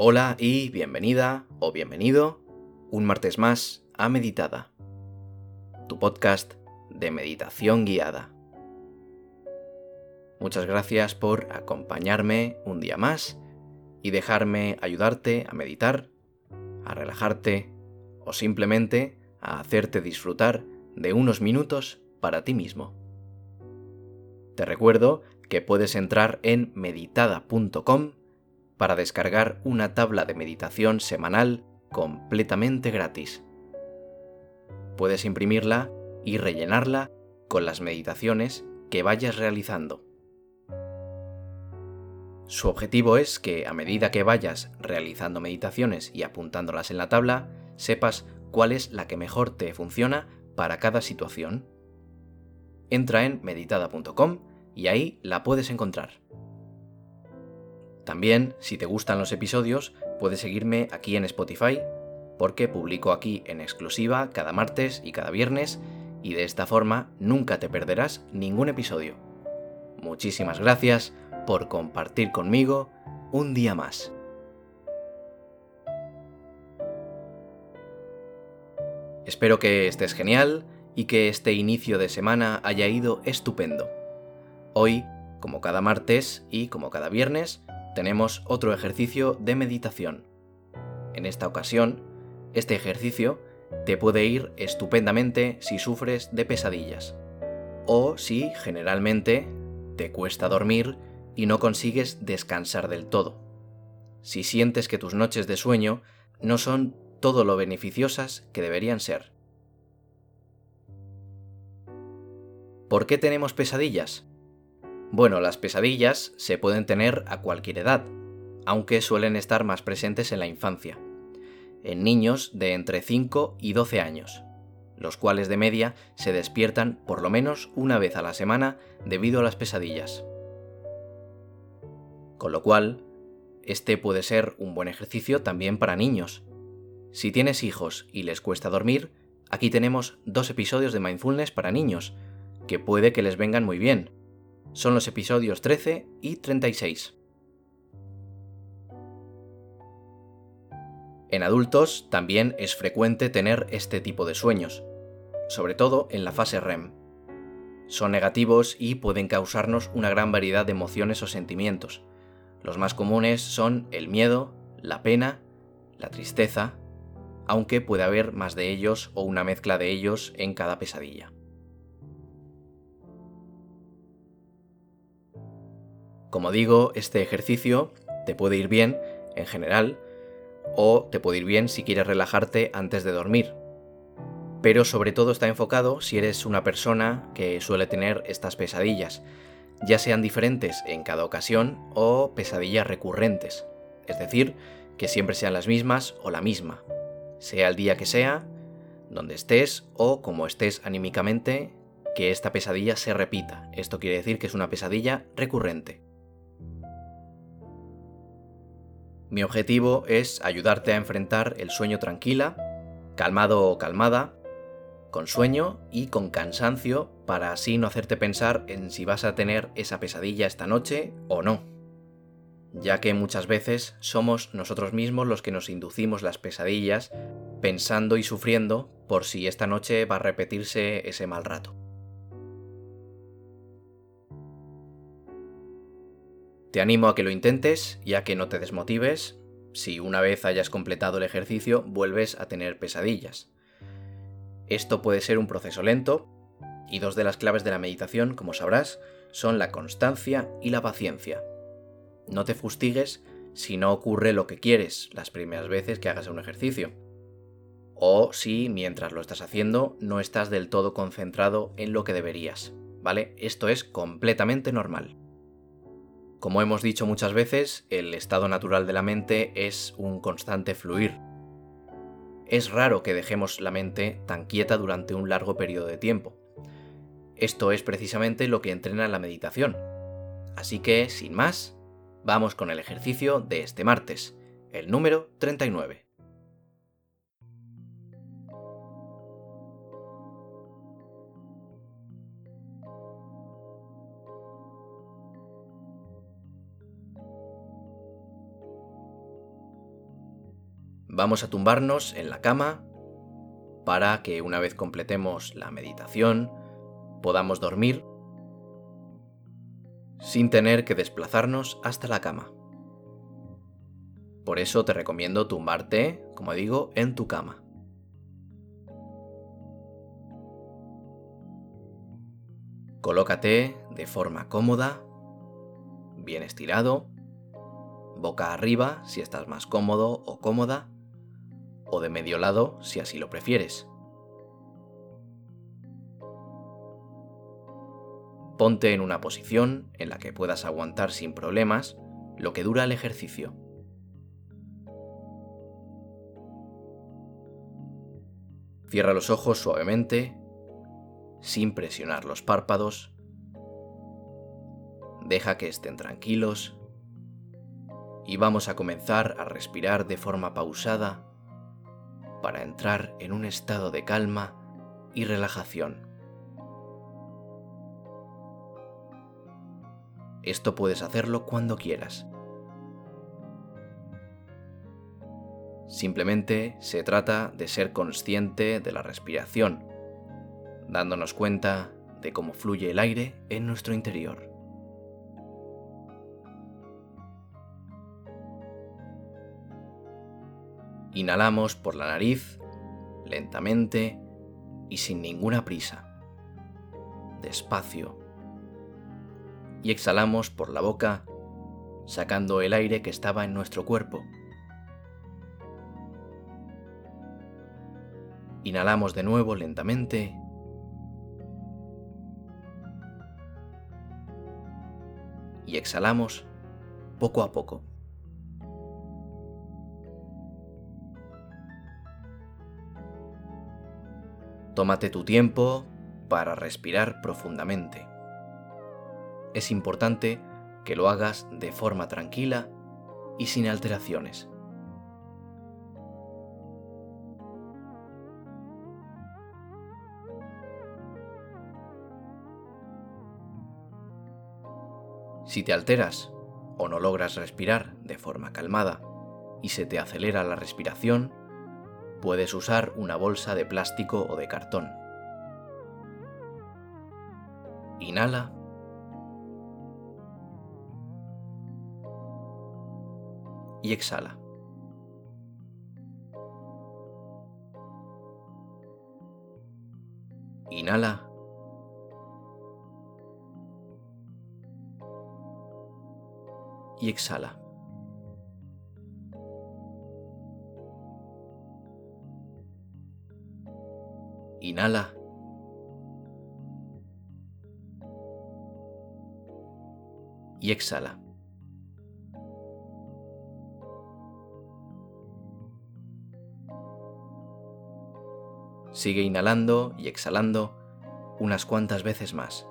Hola y bienvenida o bienvenido un martes más a Meditada, tu podcast de meditación guiada. Muchas gracias por acompañarme un día más y dejarme ayudarte a meditar, a relajarte o simplemente a hacerte disfrutar de unos minutos para ti mismo. Te recuerdo que puedes entrar en meditada.com para descargar una tabla de meditación semanal completamente gratis. Puedes imprimirla y rellenarla con las meditaciones que vayas realizando. Su objetivo es que a medida que vayas realizando meditaciones y apuntándolas en la tabla, sepas cuál es la que mejor te funciona para cada situación. Entra en meditada.com y ahí la puedes encontrar. También, si te gustan los episodios, puedes seguirme aquí en Spotify, porque publico aquí en exclusiva cada martes y cada viernes, y de esta forma nunca te perderás ningún episodio. Muchísimas gracias por compartir conmigo un día más. Espero que estés genial y que este inicio de semana haya ido estupendo. Hoy, como cada martes y como cada viernes, tenemos otro ejercicio de meditación. En esta ocasión, este ejercicio te puede ir estupendamente si sufres de pesadillas o si generalmente te cuesta dormir y no consigues descansar del todo. Si sientes que tus noches de sueño no son todo lo beneficiosas que deberían ser. ¿Por qué tenemos pesadillas? Bueno, las pesadillas se pueden tener a cualquier edad, aunque suelen estar más presentes en la infancia, en niños de entre 5 y 12 años, los cuales de media se despiertan por lo menos una vez a la semana debido a las pesadillas. Con lo cual, este puede ser un buen ejercicio también para niños. Si tienes hijos y les cuesta dormir, aquí tenemos dos episodios de mindfulness para niños, que puede que les vengan muy bien, son los episodios 13 y 36. En adultos también es frecuente tener este tipo de sueños, sobre todo en la fase REM. Son negativos y pueden causarnos una gran variedad de emociones o sentimientos. Los más comunes son el miedo, la pena, la tristeza, aunque puede haber más de ellos o una mezcla de ellos en cada pesadilla. Como digo, este ejercicio te puede ir bien en general o te puede ir bien si quieres relajarte antes de dormir. Pero sobre todo está enfocado si eres una persona que suele tener estas pesadillas, ya sean diferentes en cada ocasión o pesadillas recurrentes, es decir, que siempre sean las mismas o la misma, sea el día que sea, donde estés o como estés anímicamente, que esta pesadilla se repita. Esto quiere decir que es una pesadilla recurrente. Mi objetivo es ayudarte a enfrentar el sueño tranquila, calmado o calmada, con sueño y con cansancio para así no hacerte pensar en si vas a tener esa pesadilla esta noche o no. Ya que muchas veces somos nosotros mismos los que nos inducimos las pesadillas pensando y sufriendo por si esta noche va a repetirse ese mal rato. Te animo a que lo intentes y a que no te desmotives si una vez hayas completado el ejercicio vuelves a tener pesadillas. Esto puede ser un proceso lento y dos de las claves de la meditación, como sabrás, son la constancia y la paciencia. No te fustigues si no ocurre lo que quieres las primeras veces que hagas un ejercicio. O si mientras lo estás haciendo no estás del todo concentrado en lo que deberías. ¿Vale? Esto es completamente normal. Como hemos dicho muchas veces, el estado natural de la mente es un constante fluir. Es raro que dejemos la mente tan quieta durante un largo periodo de tiempo. Esto es precisamente lo que entrena la meditación. Así que, sin más, vamos con el ejercicio de este martes, el número 39. Vamos a tumbarnos en la cama para que una vez completemos la meditación podamos dormir sin tener que desplazarnos hasta la cama. Por eso te recomiendo tumbarte, como digo, en tu cama. Colócate de forma cómoda, bien estirado, boca arriba si estás más cómodo o cómoda, o de medio lado si así lo prefieres. Ponte en una posición en la que puedas aguantar sin problemas lo que dura el ejercicio. Cierra los ojos suavemente, sin presionar los párpados. Deja que estén tranquilos y vamos a comenzar a respirar de forma pausada para entrar en un estado de calma y relajación. Esto puedes hacerlo cuando quieras. Simplemente se trata de ser consciente de la respiración, dándonos cuenta de cómo fluye el aire en nuestro interior. Inhalamos por la nariz, lentamente y sin ninguna prisa, despacio y exhalamos por la boca, sacando el aire que estaba en nuestro cuerpo. Inhalamos de nuevo lentamente. Y exhalamos poco a poco. Tómate tu tiempo para respirar profundamente es importante que lo hagas de forma tranquila y sin alteraciones. Si te alteras o no logras respirar de forma calmada y se te acelera la respiración, puedes usar una bolsa de plástico o de cartón. Inhala y exhala. Inhala. Y exhala. Inhala. Y exhala. Sigue inhalando y exhalando unas cuantas veces más.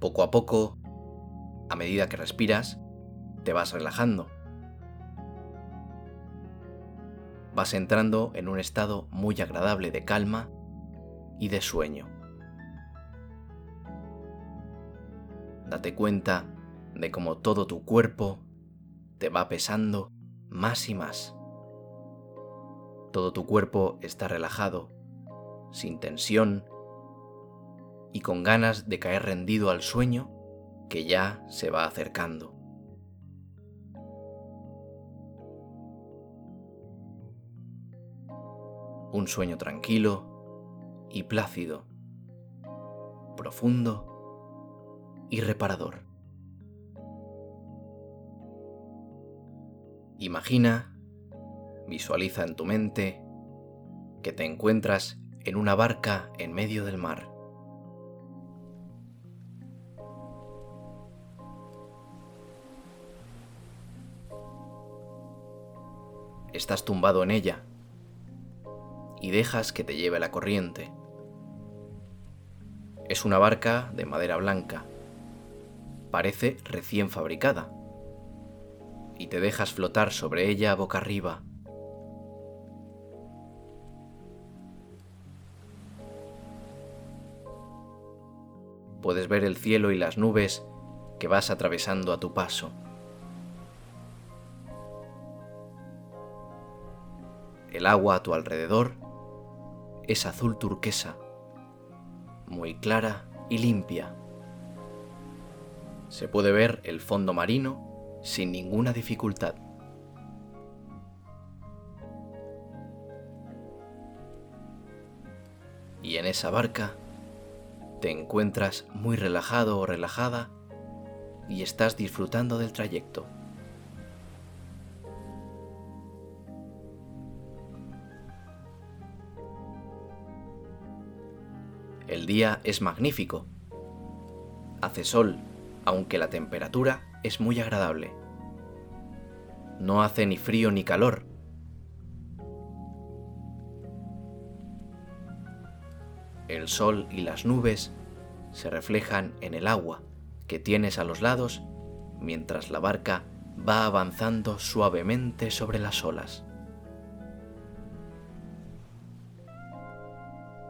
Poco a poco, a medida que respiras, te vas relajando. Vas entrando en un estado muy agradable de calma y de sueño. Date cuenta de cómo todo tu cuerpo te va pesando más y más. Todo tu cuerpo está relajado, sin tensión y con ganas de caer rendido al sueño que ya se va acercando. Un sueño tranquilo y plácido, profundo y reparador. Imagina, Visualiza en tu mente que te encuentras en una barca en medio del mar. Estás tumbado en ella y dejas que te lleve la corriente. Es una barca de madera blanca. Parece recién fabricada. Y te dejas flotar sobre ella boca arriba. Puedes ver el cielo y las nubes que vas atravesando a tu paso. El agua a tu alrededor es azul turquesa muy clara y limpia. Se puede ver el fondo marino sin ninguna dificultad. Y en esa barca te encuentras muy relajado o relajada y estás disfrutando del trayecto. Día es magnífico. Hace sol, aunque la temperatura es muy agradable. No hace ni frío ni calor. El sol y las nubes se reflejan en el agua que tienes a los lados mientras la barca va avanzando suavemente sobre las olas.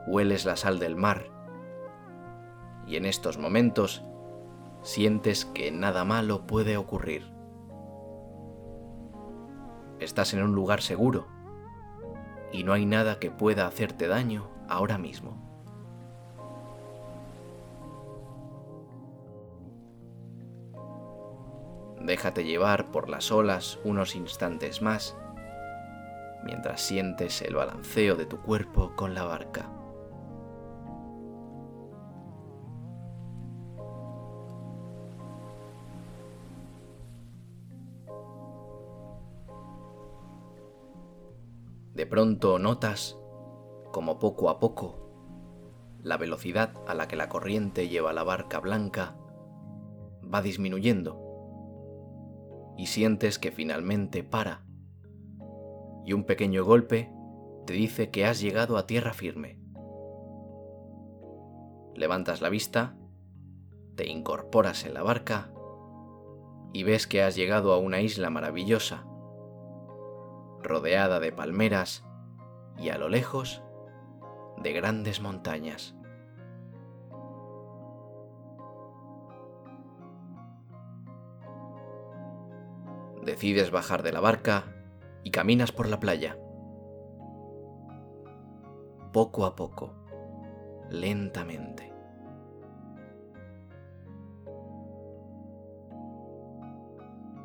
hueles la sal del mar y en estos momentos sientes que nada malo puede ocurrir. Estás en un lugar seguro y no hay nada que pueda hacerte daño ahora mismo. Déjate llevar por las olas unos instantes más mientras sientes el balanceo de tu cuerpo con la barca. De pronto notas como poco a poco la velocidad a la que la corriente lleva la barca blanca va disminuyendo y sientes que finalmente para y un pequeño golpe te dice que has llegado a tierra firme. Levantas la vista, te incorporas en la barca y ves que has llegado a una isla maravillosa rodeada de palmeras y a lo lejos de grandes montañas. Decides bajar de la barca y caminas por la playa. Poco a poco, lentamente.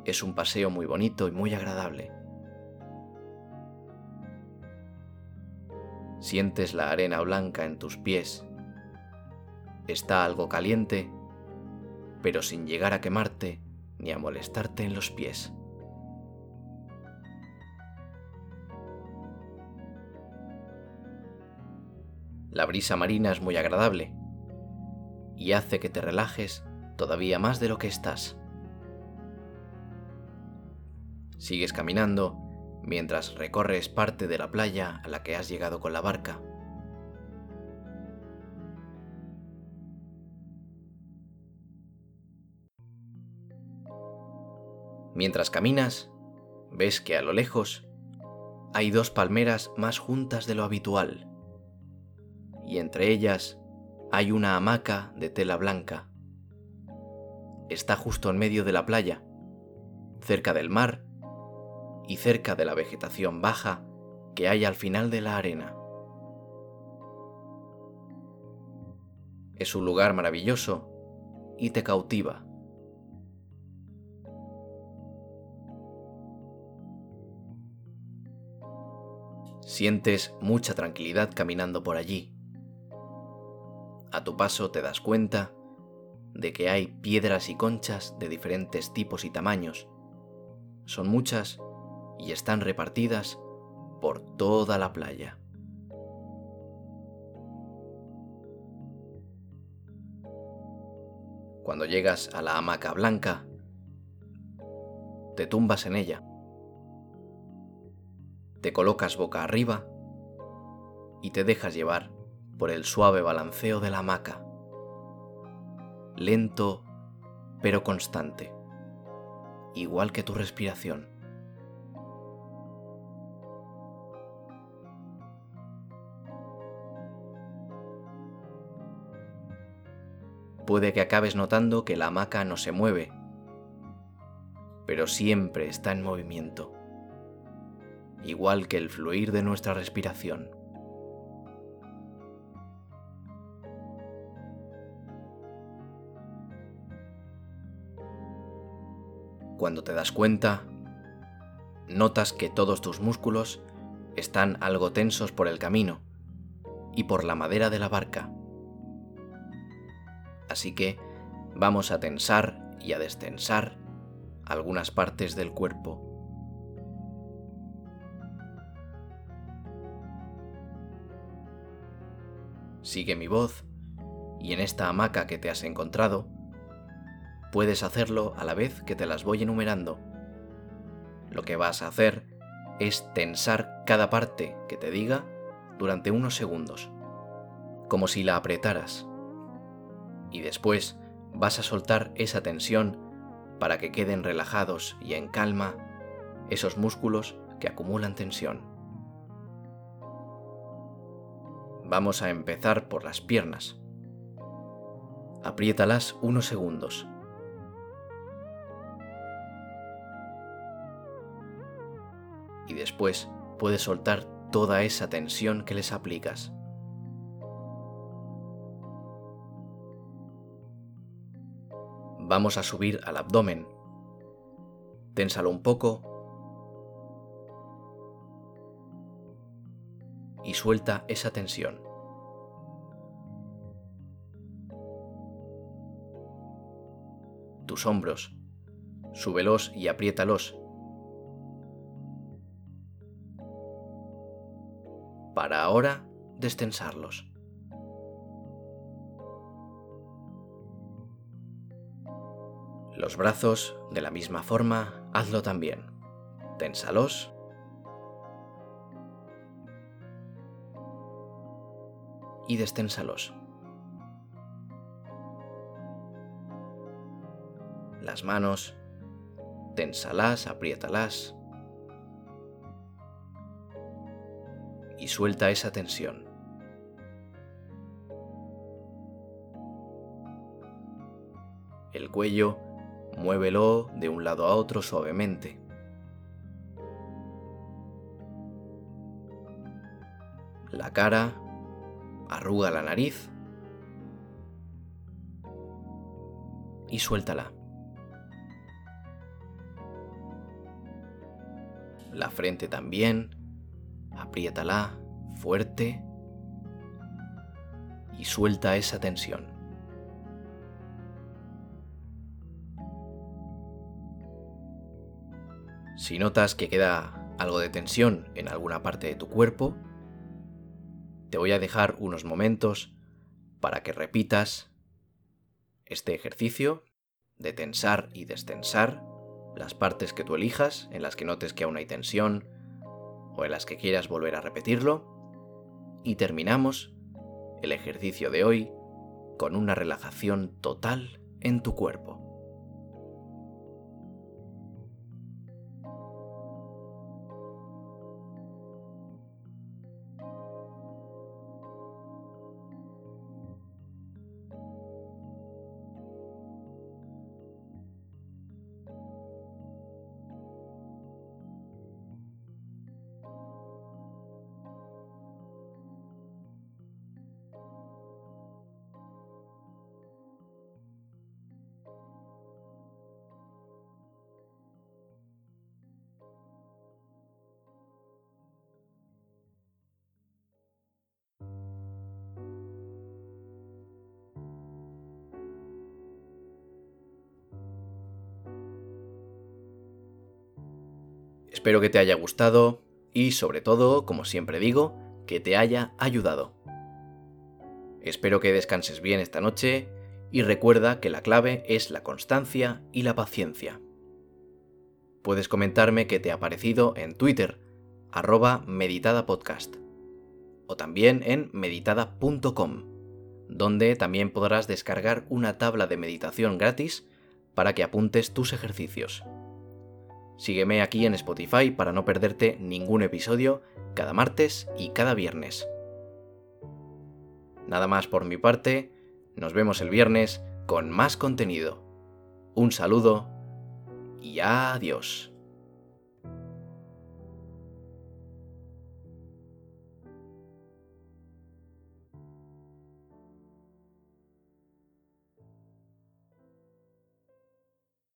Es un paseo muy bonito y muy agradable. Sientes la arena blanca en tus pies. Está algo caliente, pero sin llegar a quemarte ni a molestarte en los pies. La brisa marina es muy agradable y hace que te relajes todavía más de lo que estás. Sigues caminando mientras recorres parte de la playa a la que has llegado con la barca. Mientras caminas, ves que a lo lejos hay dos palmeras más juntas de lo habitual, y entre ellas hay una hamaca de tela blanca. Está justo en medio de la playa, cerca del mar y cerca de la vegetación baja que hay al final de la arena. Es un lugar maravilloso y te cautiva. Sientes mucha tranquilidad caminando por allí. A tu paso te das cuenta de que hay piedras y conchas de diferentes tipos y tamaños. Son muchas y están repartidas por toda la playa. Cuando llegas a la hamaca blanca, te tumbas en ella, te colocas boca arriba y te dejas llevar por el suave balanceo de la hamaca, lento pero constante, igual que tu respiración. Puede que acabes notando que la hamaca no se mueve, pero siempre está en movimiento, igual que el fluir de nuestra respiración. Cuando te das cuenta, notas que todos tus músculos están algo tensos por el camino y por la madera de la barca. Así que vamos a tensar y a destensar algunas partes del cuerpo. Sigue mi voz y en esta hamaca que te has encontrado, puedes hacerlo a la vez que te las voy enumerando. Lo que vas a hacer es tensar cada parte que te diga durante unos segundos, como si la apretaras y después vas a soltar esa tensión para que queden relajados y en calma esos músculos que acumulan tensión. Vamos a empezar por las piernas. Apriétalas unos segundos. Y después puedes soltar toda esa tensión que les aplicas. Vamos a subir al abdomen. Ténsalo un poco. Y suelta esa tensión. Tus hombros. Súbelos y apriétalos. Para ahora destensarlos. Los brazos, de la misma forma, hazlo también. Ténsalos. Y desténsalos. Las manos, ténsalas, apriétalas. Y suelta esa tensión. El cuello Muévelo de un lado a otro suavemente. La cara, arruga la nariz y suéltala. La frente también, apriétala fuerte y suelta esa tensión. Si notas que queda algo de tensión en alguna parte de tu cuerpo, te voy a dejar unos momentos para que repitas este ejercicio de tensar y destensar las partes que tú elijas, en las que notes que aún hay tensión o en las que quieras volver a repetirlo. Y terminamos el ejercicio de hoy con una relajación total en tu cuerpo. Espero que te haya gustado y sobre todo, como siempre digo, que te haya ayudado. Espero que descanses bien esta noche y recuerda que la clave es la constancia y la paciencia. Puedes comentarme qué te ha parecido en Twitter, arroba meditadapodcast, o también en meditada.com, donde también podrás descargar una tabla de meditación gratis para que apuntes tus ejercicios. Sígueme aquí en Spotify para no perderte ningún episodio cada martes y cada viernes. Nada más por mi parte, nos vemos el viernes con más contenido. Un saludo y adiós.